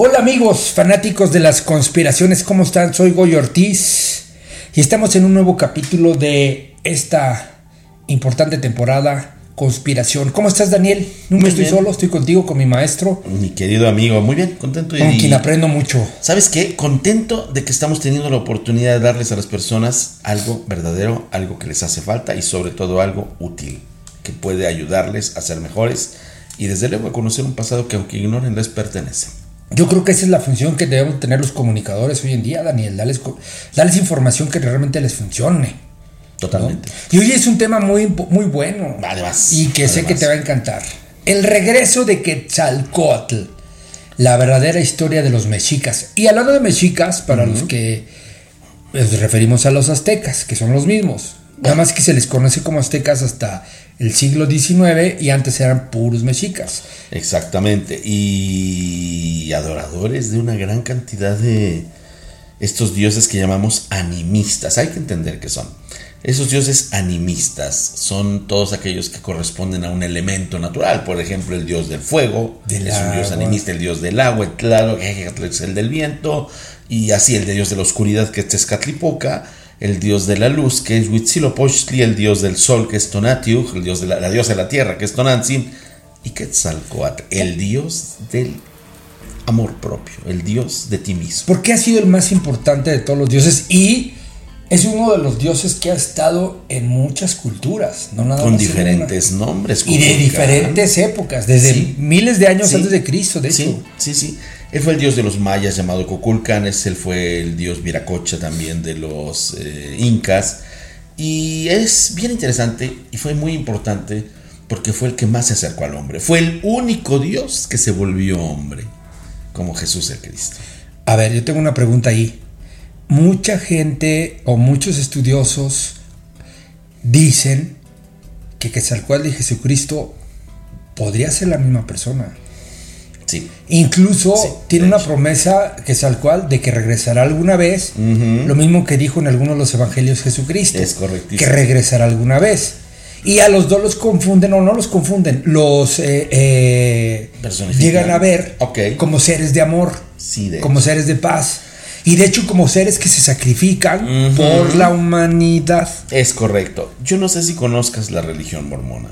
Hola amigos fanáticos de las conspiraciones, ¿cómo están? Soy Goy Ortiz y estamos en un nuevo capítulo de esta importante temporada Conspiración. ¿Cómo estás Daniel? Nunca Muy estoy bien. solo, estoy contigo, con mi maestro, Mi querido amigo, muy bien, contento y con quien aprendo mucho. ¿Sabes qué? Contento de que estamos teniendo la oportunidad de darles a las personas algo verdadero, algo que les hace falta y sobre todo algo útil, que puede ayudarles a ser mejores y desde luego a conocer un pasado que aunque ignoren les pertenece. Yo creo que esa es la función que debemos tener los comunicadores hoy en día, Daniel, darles, información que realmente les funcione. ¿no? Totalmente. Y hoy es un tema muy, muy bueno. Además, Y que sé que te va a encantar. El regreso de Quetzalcoatl. La verdadera historia de los mexicas. Y hablando de mexicas, para los que nos referimos a los aztecas, que son los mismos. Nada más que se les conoce como aztecas hasta el siglo XIX y antes eran puros mexicas. Exactamente. Y adoradores de una gran cantidad de estos dioses que llamamos animistas. Hay que entender qué son. Esos dioses animistas son todos aquellos que corresponden a un elemento natural. Por ejemplo, el dios del fuego Del es un dios animista, el dios del agua, es el del viento, y así el dios de la oscuridad que es Tezcatlipoca, el dios de la luz que es Huitzilopochtli, el dios del sol que es Tonatiuh, el dios de la, la diosa de la tierra que es Tonantzin, y Quetzalcoatl, el dios del amor propio, el dios de ti mismo. Porque ha sido el más importante de todos los dioses y es uno de los dioses que ha estado en muchas culturas, no nada Con más diferentes nombres. Y de diferentes épocas, desde Sí. miles de años Sí. antes de Cristo, de Sí, hecho. sí, sí. Él fue el dios de los mayas llamado Coculcanes, él fue el dios Viracocha también de los eh, incas. Y es bien interesante y fue muy importante porque fue el que más se acercó al hombre. Fue el único dios que se volvió hombre, como Jesús el Cristo. A ver, yo tengo una pregunta ahí. Mucha gente o muchos estudiosos dicen que Quetzalcóatl y Jesucristo podría ser la misma persona. Sí. Incluso Sí, tiene una promesa Quetzalcóatl de que regresará alguna vez. Lo mismo que dijo en algunos de los evangelios Jesucristo. Es correctísimo. Que regresará alguna vez. Y a los dos los confunden, o no los confunden, los eh, eh, llegan a ver como seres de amor, Sí, de como seres de paz. Y de hecho como seres que se sacrifican por la humanidad. Es correcto. Yo no sé si conozcas la religión mormona,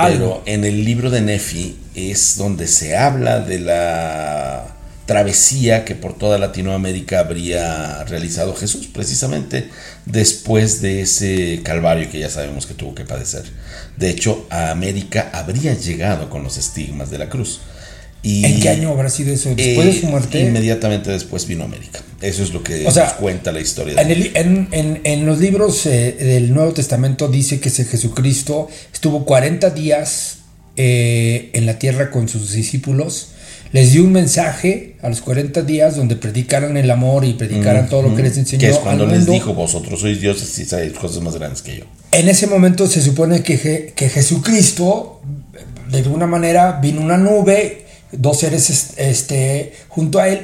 Algo. pero en el libro de Nefi es donde se habla de la travesía que por toda Latinoamérica habría realizado Jesús, precisamente después de ese calvario que ya sabemos que tuvo que padecer. De hecho, a América habría llegado con los estigmas de la cruz. Y ¿En qué año habrá sido eso? Después de eh, su muerte. Inmediatamente después vino América. Eso es lo que O sea, nos cuenta la historia. de En, el- en- en- en los libros eh, del Nuevo Testamento dice que ese Jesucristo estuvo 40 días eh, en la tierra con sus discípulos. Les dio un mensaje a los 40 días donde predicaran el amor y predicaran todo lo que les enseñó. Que es cuando al les mundo. dijo, vosotros sois dioses y sabéis cosas más grandes que yo. En ese momento se supone que, Je- que Jesucristo, de alguna manera, vino una nube, dos seres es- este, junto a él,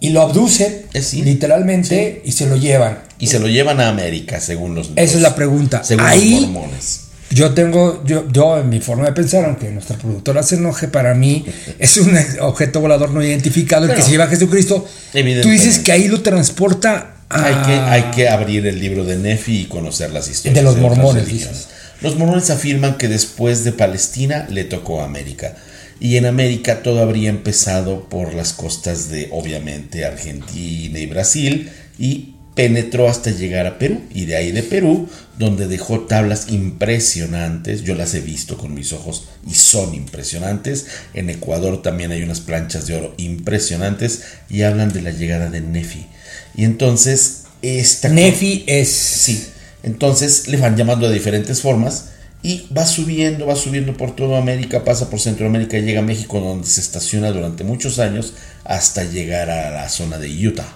y lo abducen, Eh, sí. literalmente, y se lo llevan. Y se lo llevan a América, según los Esa es la pregunta. Según Ahí- los mormones. Yo tengo, yo, yo en mi forma de pensar, aunque nuestra productora se enoje, para mí es un objeto volador no identificado el que se lleva a Jesucristo. Tú dices que ahí lo transporta a... Hay, que, hay que abrir el libro de Nefi y conocer las historias De los mormones, dices. Los mormones afirman que después de Palestina le tocó a América. Y en América todo habría empezado por las costas de, obviamente, Argentina y Brasil y penetró hasta llegar a Perú. Y de ahí de Perú, donde dejó tablas impresionantes. Yo las he visto con mis ojos y son impresionantes. En Ecuador también hay unas planchas de oro impresionantes y hablan de la llegada de Nefi. Y entonces esta Nefi es... Sí. Entonces le van llamando de diferentes formas y va subiendo, va subiendo por toda América, pasa por Centroamérica llega a México donde se estaciona durante muchos años hasta llegar a la zona de Utah,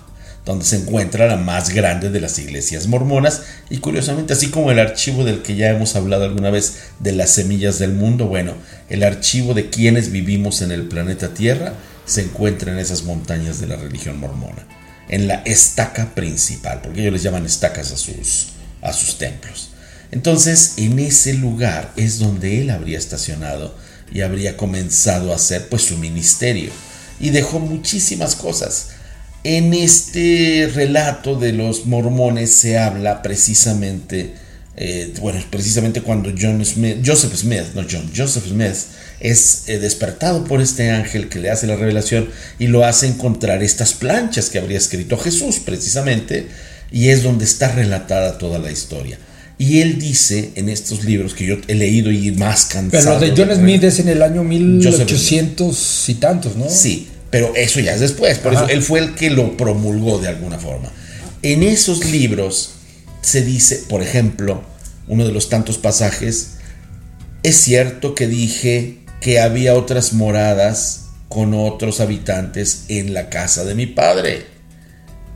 donde se encuentra la más grande de las iglesias mormonas y curiosamente así como el archivo del que ya hemos hablado alguna vez de las semillas del mundo, bueno, el archivo de quienes vivimos en el planeta Tierra se encuentra en esas montañas de la religión mormona, en la estaca principal, porque ellos les llaman estacas a sus, a sus templos. Entonces, en ese lugar es donde él habría estacionado y habría comenzado a hacer pues su ministerio. y dejó muchísimas cosas. En este relato de los mormones se habla precisamente, eh, bueno, precisamente cuando John Joseph Smith, no John, Joseph Smith es eh, despertado por este ángel que le hace la revelación y lo hace encontrar estas planchas que habría escrito Jesús precisamente, y es donde está relatada toda la historia. Y él dice en estos libros que yo he leído y más cansado. Pero de John Smith es en el año 1800 y tantos, ¿no? Sí, pero eso ya es después. Por eso él fue el que lo promulgó de alguna forma. En esos libros se dice, por ejemplo, uno de los tantos pasajes, es cierto que dije que había otras moradas con otros habitantes en la casa de mi padre.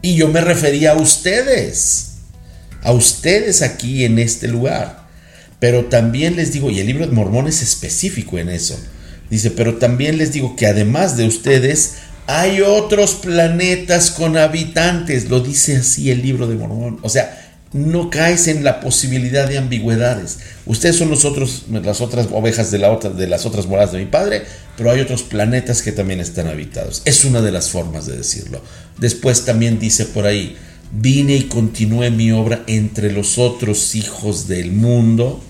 Y yo me refería a ustedes a ustedes aquí en este lugar. Pero también les digo, y el libro de Mormón es específico en eso, dice, pero también les digo que además de ustedes, hay otros planetas con habitantes, lo dice así el libro de Mormón. O sea, no caes en la posibilidad de ambigüedades. Ustedes son los otros, las otras ovejas de, la otra, de las otras moradas de mi padre, pero hay otros planetas que también están habitados. Es una de las formas de decirlo. Después también dice por ahí, vine y continué mi obra entre los otros hijos del mundo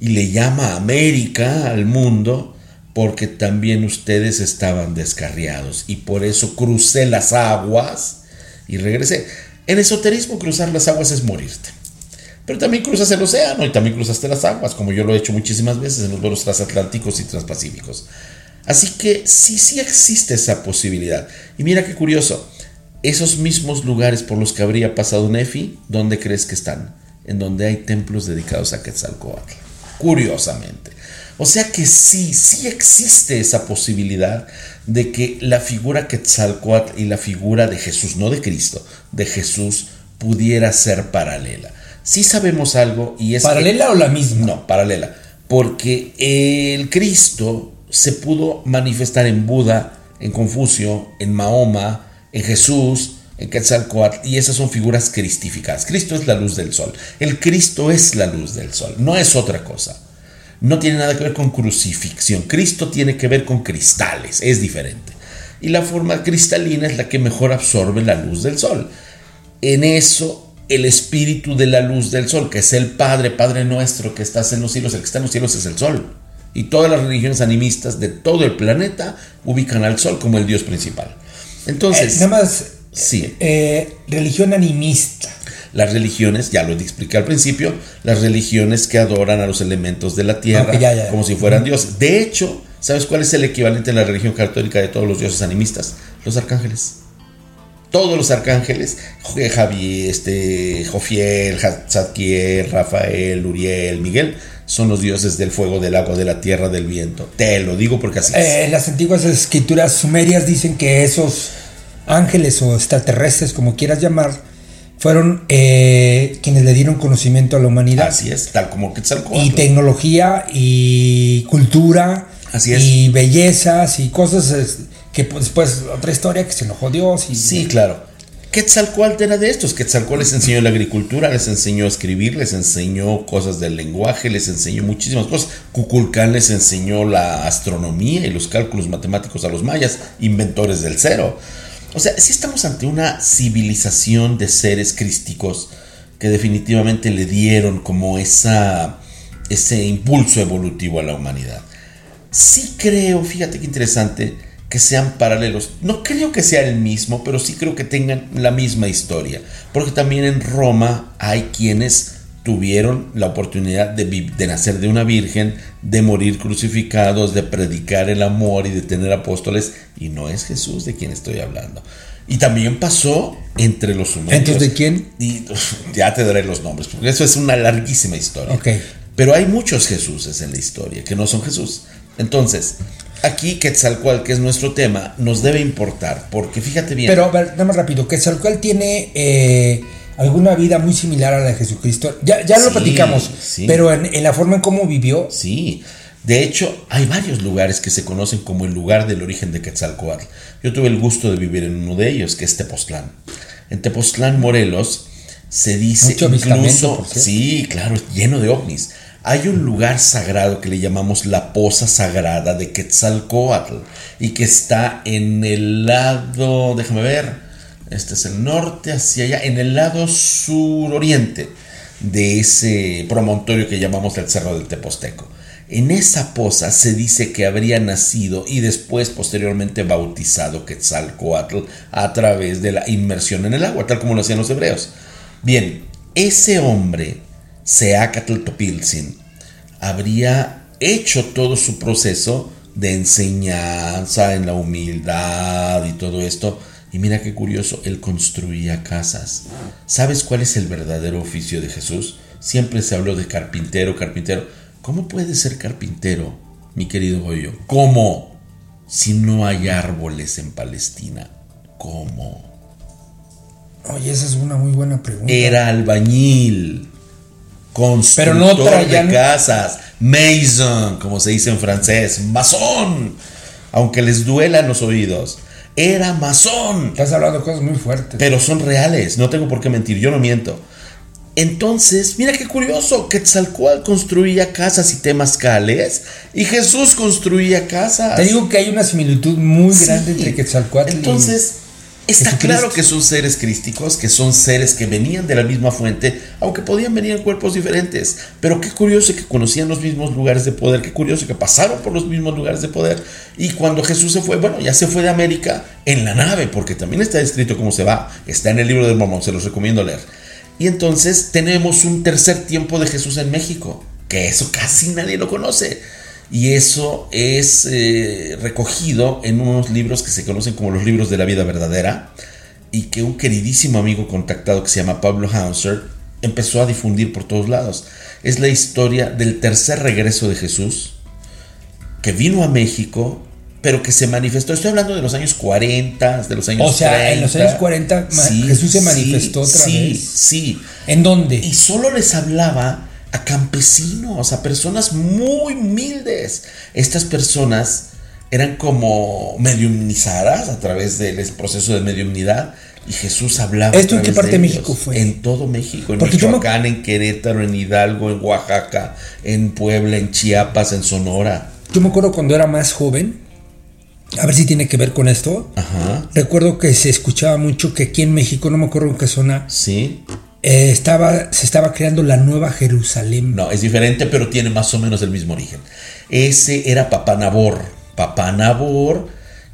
y le llama América al mundo porque también ustedes estaban descarriados y por eso crucé las aguas y regresé. En esoterismo cruzar las aguas es morirte. Pero también cruzas el océano y también cruzaste las aguas, como yo lo he hecho muchísimas veces en los vuelos transatlánticos y transpacíficos. Así que sí, sí existe esa posibilidad. Y mira qué curioso, esos mismos lugares por los que habría pasado Nefi, ¿dónde crees que están? En donde hay templos dedicados a Quetzalcoatl. Curiosamente. O sea que sí, sí existe esa posibilidad de que la figura Quetzalcoatl y la figura de Jesús, no de Cristo, de Jesús, pudiera ser paralela. Sí sabemos algo y es... ¿Paralela o la misma? No, paralela. Porque el Cristo se pudo manifestar en Buda, en Confucio, en Mahoma, en Jesús, en Quetzalcoatl, y esas son figuras cristificadas. Cristo es la luz del sol. El Cristo es la luz del sol, no es otra cosa. No tiene nada que ver con crucifixión. Cristo tiene que ver con cristales, es diferente. Y la forma cristalina es la que mejor absorbe la luz del sol. En eso, el espíritu de la luz del sol, que es el Padre, Padre nuestro que estás en los cielos, el que está en los cielos es el sol. Y todas las religiones animistas de todo el planeta ubican al sol como el Dios principal. Entonces. Eh, nada más. Sí. Eh, religión animista. Las religiones, ya lo expliqué al principio, las religiones que adoran a los elementos de la tierra como si fueran dioses. De hecho, ¿sabes cuál es el equivalente en la religión católica de todos los dioses animistas? Los arcángeles. Todos los arcángeles, Javier, este, Jofiel, Zadkiel, Rafael, Uriel, Miguel, son los dioses del fuego, del agua, de la tierra, del viento. Te lo digo porque así es. Eh, las antiguas escrituras sumerias dicen que esos ángeles o extraterrestres, como quieras llamar, fueron eh, quienes le dieron conocimiento a la humanidad. Así es, tal como Quetzalcóatl. Y tecnología y cultura. Así es. Y bellezas y cosas que pues, después otra historia que se enojó Dios. Y, sí, claro. Quetzalcóatl era de estos. Quetzalcóatl les enseñó la agricultura, les enseñó a escribir, les enseñó cosas del lenguaje, les enseñó muchísimas cosas. Cuculcán les enseñó la astronomía y los cálculos matemáticos a los mayas, inventores del cero. O sea, si estamos ante una civilización de seres crísticos que definitivamente le dieron como esa, ese impulso evolutivo a la humanidad. Sí creo, fíjate qué interesante, que sean paralelos. No creo que sea el mismo, pero sí creo que tengan la misma historia. Porque también en Roma hay quienes tuvieron la oportunidad de, de, nacer de una virgen, de morir crucificados, de predicar el amor y de tener apóstoles, y no es Jesús de quien estoy hablando. Y también pasó entre los humanos. ¿Entonces de quién? Y, ya te daré los nombres, porque eso es una larguísima historia. Okay. Pero hay muchos Jesuses en la historia que no son Jesús. Entonces, aquí Quetzalcoatl, que es nuestro tema, nos debe importar, porque fíjate bien. Pero, a ver, más rápido, Quetzalcoatl tiene... Eh, alguna vida muy similar a la de Jesucristo. Ya, ya lo platicamos, pero en, la forma en cómo vivió. Sí. De hecho, hay varios lugares que se conocen como el lugar del origen de Quetzalcoatl. Yo tuve el gusto de vivir en uno de ellos, que es Tepoztlán. En Tepoztlán, Morelos, se dice incluso, sí, claro, lleno de ovnis. Hay un lugar sagrado que le llamamos la poza sagrada de Quetzalcoatl y que está en el lado, déjame ver, este es el norte hacia allá, en el lado suroriente de ese promontorio que llamamos el Cerro del Teposteco. En esa poza se dice que habría nacido y después posteriormente bautizado Quetzalcoatl a través de la inmersión en el agua, tal como lo hacían los hebreos. Bien, ese hombre, Seacatl Topilzin, habría hecho todo su proceso de enseñanza en la humildad y todo esto. Y mira qué curioso, él construía casas. ¿Sabes cuál es el verdadero oficio de Jesús? Siempre se habló de carpintero, carpintero. ¿Cómo puede ser carpintero, mi querido Goyo? ¿Cómo? Si no hay árboles en Palestina. ¿Cómo? Oye, esa es una muy buena pregunta. Era albañil. Constructor Pero no traían- de casas. Mason, como se dice en francés. Masón. Aunque les duelan los oídos. Era masón. Estás hablando de cosas muy fuertes. Pero son reales, no tengo por qué mentir, yo no miento. Entonces, mira qué curioso, Quetzalcóatl construía casas y temazcales y Jesús construía casas. Te digo que hay una similitud muy Sí. grande entre Quetzalcoatl y- Entonces, está claro que son seres crísticos, que son seres que venían de la misma fuente, aunque podían venir en cuerpos diferentes. Pero qué curioso que conocían los mismos lugares de poder, qué curioso que pasaron por los mismos lugares de poder. Y cuando Jesús se fue, bueno, ya se fue de América en la nave, porque también está escrito cómo se va. Está en el libro del Mormón, se los recomiendo leer. Y entonces tenemos un tercer tiempo de Jesús en México, que eso casi nadie lo conoce. Y eso es eh, recogido en unos libros que se conocen como los libros de la vida verdadera y que un queridísimo amigo contactado que se llama Pablo Hauser empezó a difundir por todos lados. Es la historia del tercer regreso de Jesús, que vino a México, pero que se manifestó. Estoy hablando de los años 40, de los años O sea, en los años 40 ma- Jesús se manifestó otra sí, vez. Sí, ¿En dónde? y solo les hablaba a campesinos, a personas muy humildes. Estas personas eran como mediumnizadas a través del proceso de mediumnidad y Jesús hablaba. ¿Esto en qué parte de. México fue? En todo México, en Porque yo me- Michoacán, en Querétaro, en Hidalgo, en Oaxaca, en Puebla, en Chiapas, en Sonora. Yo me acuerdo cuando era más joven, a ver si tiene que ver con esto. Ajá, Recuerdo que se escuchaba mucho que aquí en México, no me acuerdo en qué zona, sí. Eh, estaba, se estaba creando la Nueva Jerusalén. No, es diferente, pero tiene más o menos el mismo origen. Ese era Papá Nabor. Papá Nabor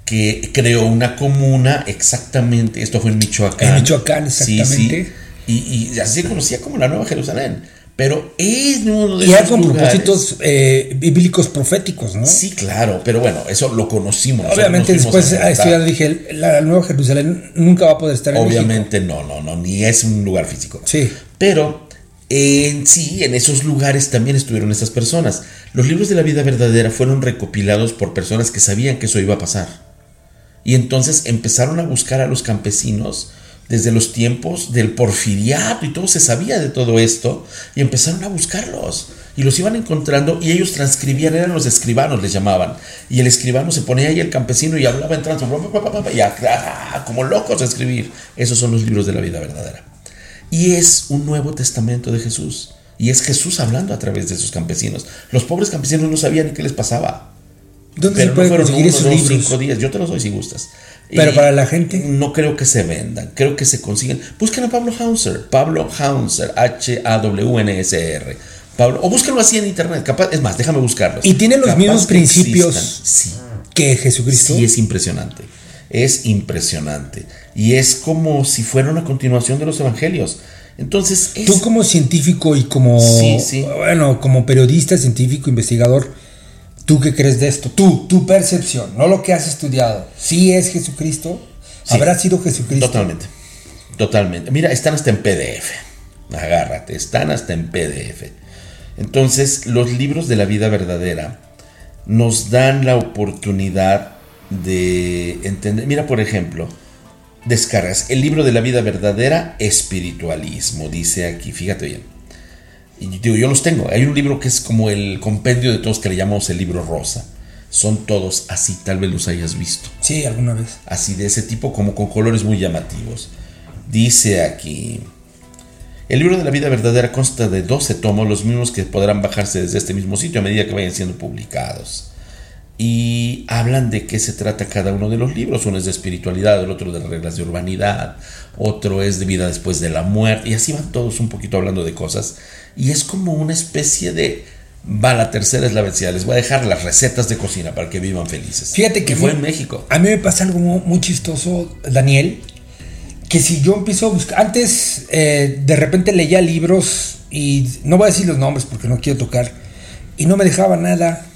que creó una comuna exactamente, esto fue en Michoacán. En Michoacán, Sí, exactamente. sí. Y, y así se conocía como la Nueva Jerusalén. Pero es uno de Y esos con lugares- propósitos eh, bíblicos proféticos, ¿no? Sí, claro, pero bueno, eso lo conocimos. Obviamente después a estudiar dije, la Nueva Jerusalén nunca va a poder estar en México. Obviamente no, no, no, ni es un lugar físico. Sí. Pero en sí, en esos lugares también estuvieron estas personas. Los libros de la vida verdadera fueron recopilados por personas que sabían que eso iba a pasar. Y entonces empezaron a buscar a los campesinos desde los tiempos del porfiriato y todo se sabía de todo esto y empezaron a buscarlos y los iban encontrando y ellos transcribían, eran los escribanos les llamaban y el escribano se ponía ahí el campesino y hablaba en trance y ah, como locos a escribir. Esos son los libros de la vida verdadera. Y es un nuevo testamento de Jesús. Y es Jesús hablando a través de esos campesinos. Los pobres campesinos no sabían ni qué les pasaba. ¿Dónde Pero se no puede fueron conseguir uno, esos dos, libros? cinco días. Yo te los doy si gustas. Pero Y para la gente. No creo que se vendan. Creo que se consiguen. Busquen a Pablo Hauser. Pablo Hauser. H-A-W-N-S-R. Pablo. O búsquenlo así en internet. Capaz, es más, déjame buscarlos. Y tiene los Capaz mismos principios. Sí. Que Jesucristo. Sí, es impresionante. Es impresionante. Y es como si fuera una continuación de los evangelios. Entonces, es- Tú como científico y como Sí, sí. bueno, como periodista, científico, investigador, ¿tú qué crees de esto? Tú, tu percepción, no lo que has estudiado. ¿Sí es Jesucristo? Sí. ¿Habrá sido Jesucristo? Totalmente. Totalmente. Mira, están hasta en PDF. Agárrate, están hasta en PDF. Entonces, los libros de la vida verdadera nos dan la oportunidad de entender. Mira, por ejemplo, descargas el libro de la vida verdadera, espiritualismo, dice aquí, fíjate bien. Y digo, yo los tengo. Hay un libro que es como el compendio de todos que le llamamos el libro rosa. Son todos así, tal vez los hayas visto Sí, alguna vez. así de ese tipo, como con colores muy llamativos. Dice aquí, El libro de la vida verdadera consta de 12 tomos, los mismos que podrán bajarse desde este mismo sitio a medida que vayan siendo publicados. Y hablan de qué se trata cada uno de los libros. Uno es de espiritualidad, el otro de reglas de urbanidad, otro es de vida después de la muerte. Y así van todos un poquito hablando de cosas. Y es como una especie de... Va, la tercera es la vencida. Les voy a dejar las recetas de cocina para que vivan felices. Fíjate que fue en México. A mí me pasa algo muy chistoso, Daniel que si yo empiezo a buscar, antes eh, de repente leía libros y no voy a decir los nombres porque no quiero tocar, y no me dejaba nada,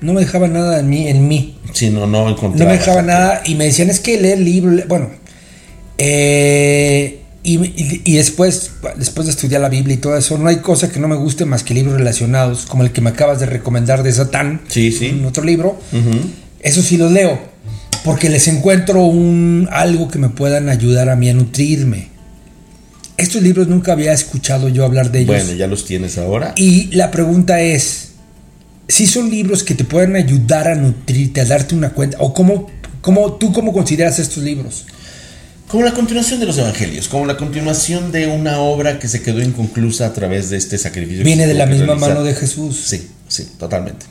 no me dejaba nada en mí, en mí. Sí, no, no encontraba. No me dejaba nada y me decían, es que leer libros, bueno, eh, y, después, después de estudiar la Biblia y todo eso, no hay cosa que no me guste más que libros relacionados, como el que me acabas de recomendar de Satán, sí, sí. otro libro. Eso sí los leo porque les encuentro un, algo que me puedan ayudar a mí a nutrirme. Estos libros nunca había escuchado yo hablar de ellos. Bueno, ya los tienes ahora. Y la pregunta es, si son libros que te pueden ayudar a nutrirte, a darte una cuenta, o cómo, cómo tú cómo consideras estos libros? Como la continuación de los evangelios, como la continuación de una obra que se quedó inconclusa a través de este sacrificio. Viene de la misma mano de Jesús. Sí, sí, totalmente.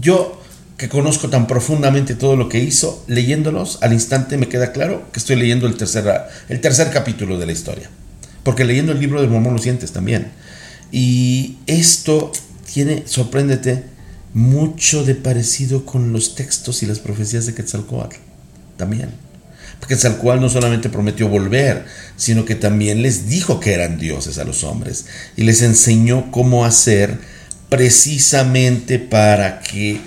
Yo que conozco tan profundamente todo lo que hizo, leyéndolos, al instante me queda claro que estoy leyendo el tercer, el tercer capítulo de la historia. Porque leyendo el libro de Mormón lo sientes también. Y esto tiene, sorpréndete, mucho de parecido con los textos y las profecías de Quetzalcoatl. También. Quetzalcoatl no solamente prometió volver, sino que también les dijo que eran dioses a los hombres. Y les enseñó cómo hacer precisamente para que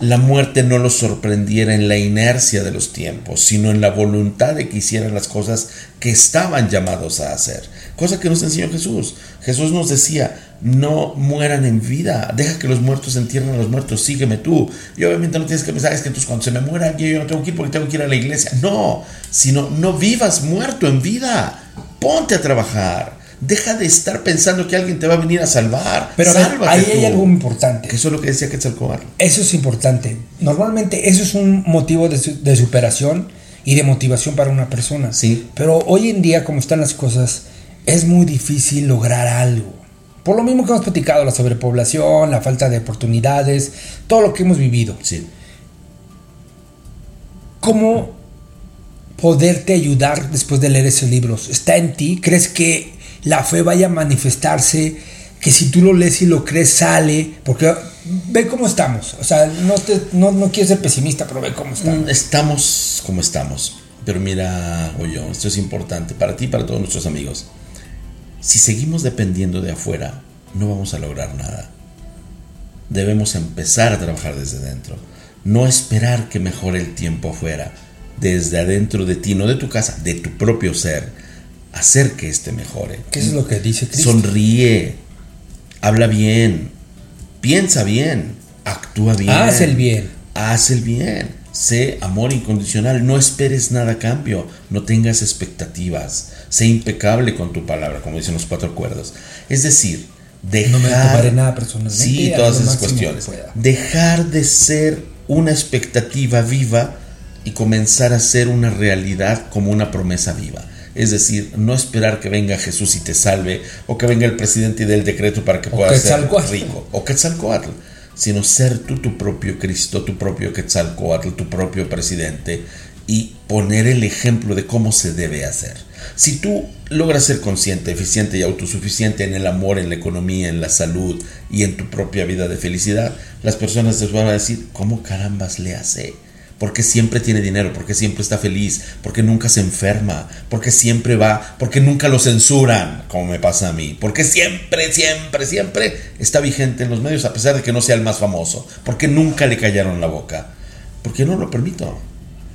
la muerte no los sorprendiera en la inercia de los tiempos, sino en la voluntad de que hicieran las cosas que estaban llamados a hacer. Cosa que nos enseñó Jesús. Jesús nos decía, no mueran en vida, deja que los muertos entierren a los muertos, sígueme tú. Y obviamente no tienes que pensar, es que entonces cuando se me muera yo no tengo que ir porque tengo que ir a la iglesia. No, sino no vivas muerto en vida, ponte a trabajar Deja de estar pensando que alguien te va a venir a salvar. Pero ahí hay algo importante. Que eso es lo que decía Quetzalcóatl. Eso es importante. Normalmente eso es un motivo de, superación y de motivación para una persona. Sí. Pero hoy en día, como están las cosas, es muy difícil lograr algo. Por lo mismo que hemos platicado, la sobrepoblación, la falta de oportunidades, todo lo que hemos vivido. Sí. ¿Cómo poderte ayudar después de leer esos libros? ¿Está en ti? ¿Crees que la fe vaya a manifestarse, que si tú lo lees y lo crees sale, porque ve cómo estamos, o sea, no, te, no, no quiero ser pesimista, pero ve cómo estamos. Mm, estamos como estamos, pero mira, oye, esto es importante para ti y para todos nuestros amigos. Si seguimos dependiendo de afuera, no vamos a lograr nada. Debemos empezar a trabajar desde dentro, no esperar que mejore el tiempo afuera, desde adentro de ti, no de tu casa, de tu propio ser hacer que éste mejore. ¿Qué es lo que dice Cristo? Sonríe, habla bien, piensa bien, actúa bien. Haz el bien. Haz el bien. Sé amor incondicional, no esperes nada a cambio, no tengas expectativas, sé impecable con tu palabra, como dicen los cuatro cuerdos. Es decir, dejar... No me tomaré nada personalmente. Sí, todas esas cuestiones. Dejar de ser una expectativa viva y comenzar a ser una realidad como una promesa viva. Es decir, no esperar que venga Jesús y te salve, o que venga el presidente y dé el decreto para que puedas ser rico, o Quetzalcoatl, sino ser tú tu propio Cristo, tu propio Quetzalcoatl, tu propio presidente, y poner el ejemplo de cómo se debe hacer. Si tú logras ser consciente, eficiente y autosuficiente en el amor, en la economía, en la salud y en tu propia vida de felicidad, las personas te van a decir, ¿cómo carambas le hace? Porque siempre tiene dinero, porque siempre está feliz, porque nunca se enferma, porque siempre va, porque nunca lo censuran, como me pasa a mí, porque siempre, siempre, siempre está vigente en los medios a pesar de que no sea el más famoso, porque nunca le callaron la boca, porque no lo permito.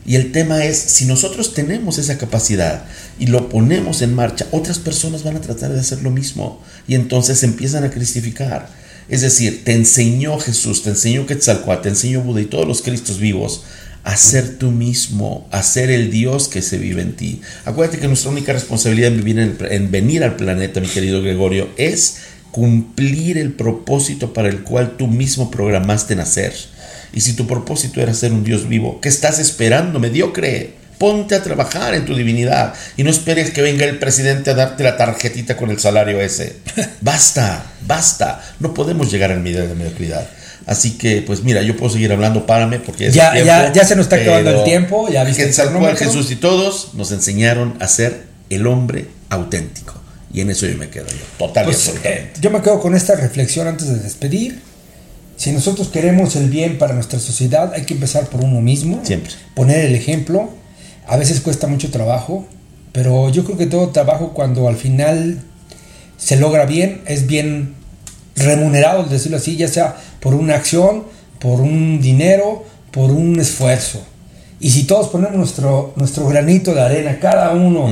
Y el tema es, si nosotros tenemos esa capacidad y lo ponemos en marcha, otras personas van a tratar de hacer lo mismo. Y entonces empiezan a cristificar. Es decir, te enseñó Jesús, te enseñó Quetzalcoatl, te enseñó Buda y todos los Cristos vivos a ser tú mismo, a ser el Dios que se vive en ti. Acuérdate que nuestra única responsabilidad en, en, venir al planeta, mi querido Gregorio, es cumplir el propósito para el cual tú mismo programaste nacer. Y si tu propósito era ser un Dios vivo, ¿qué estás esperando, mediocre? Ponte a trabajar en tu divinidad y no esperes que venga el presidente a darte la tarjetita con el salario ese. Basta, basta. No podemos llegar al nivel de mediocridad. Así que, pues mira, yo puedo seguir hablando, párame, porque ya, tiempo, ya, ya, se nos está acabando el tiempo. Ya viste el Jesús y todos nos enseñaron a ser el hombre auténtico. Y en eso yo me quedo yo, totalmente. Pues, eh, yo me quedo con esta reflexión antes de despedir. Si nosotros queremos el bien para nuestra sociedad, hay que empezar por uno mismo. Siempre. Poner el ejemplo. A veces cuesta mucho trabajo, pero yo creo que todo trabajo cuando al final se logra bien, es bien remunerado, decirlo así, ya sea por una acción, por un dinero, por un esfuerzo. Y si todos ponemos nuestro, nuestro granito de arena, cada uno,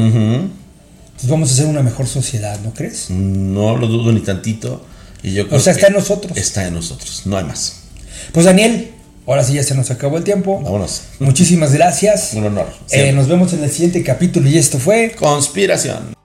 pues vamos a ser una mejor sociedad, ¿no crees? No lo dudo ni tantito. Y yo o sea, está en nosotros. Está en nosotros, no hay más. Pues Daniel, ahora sí ya se nos acabó el tiempo. Vámonos. Muchísimas gracias. Un honor. Eh, nos vemos en el siguiente capítulo y esto fue Conspiración.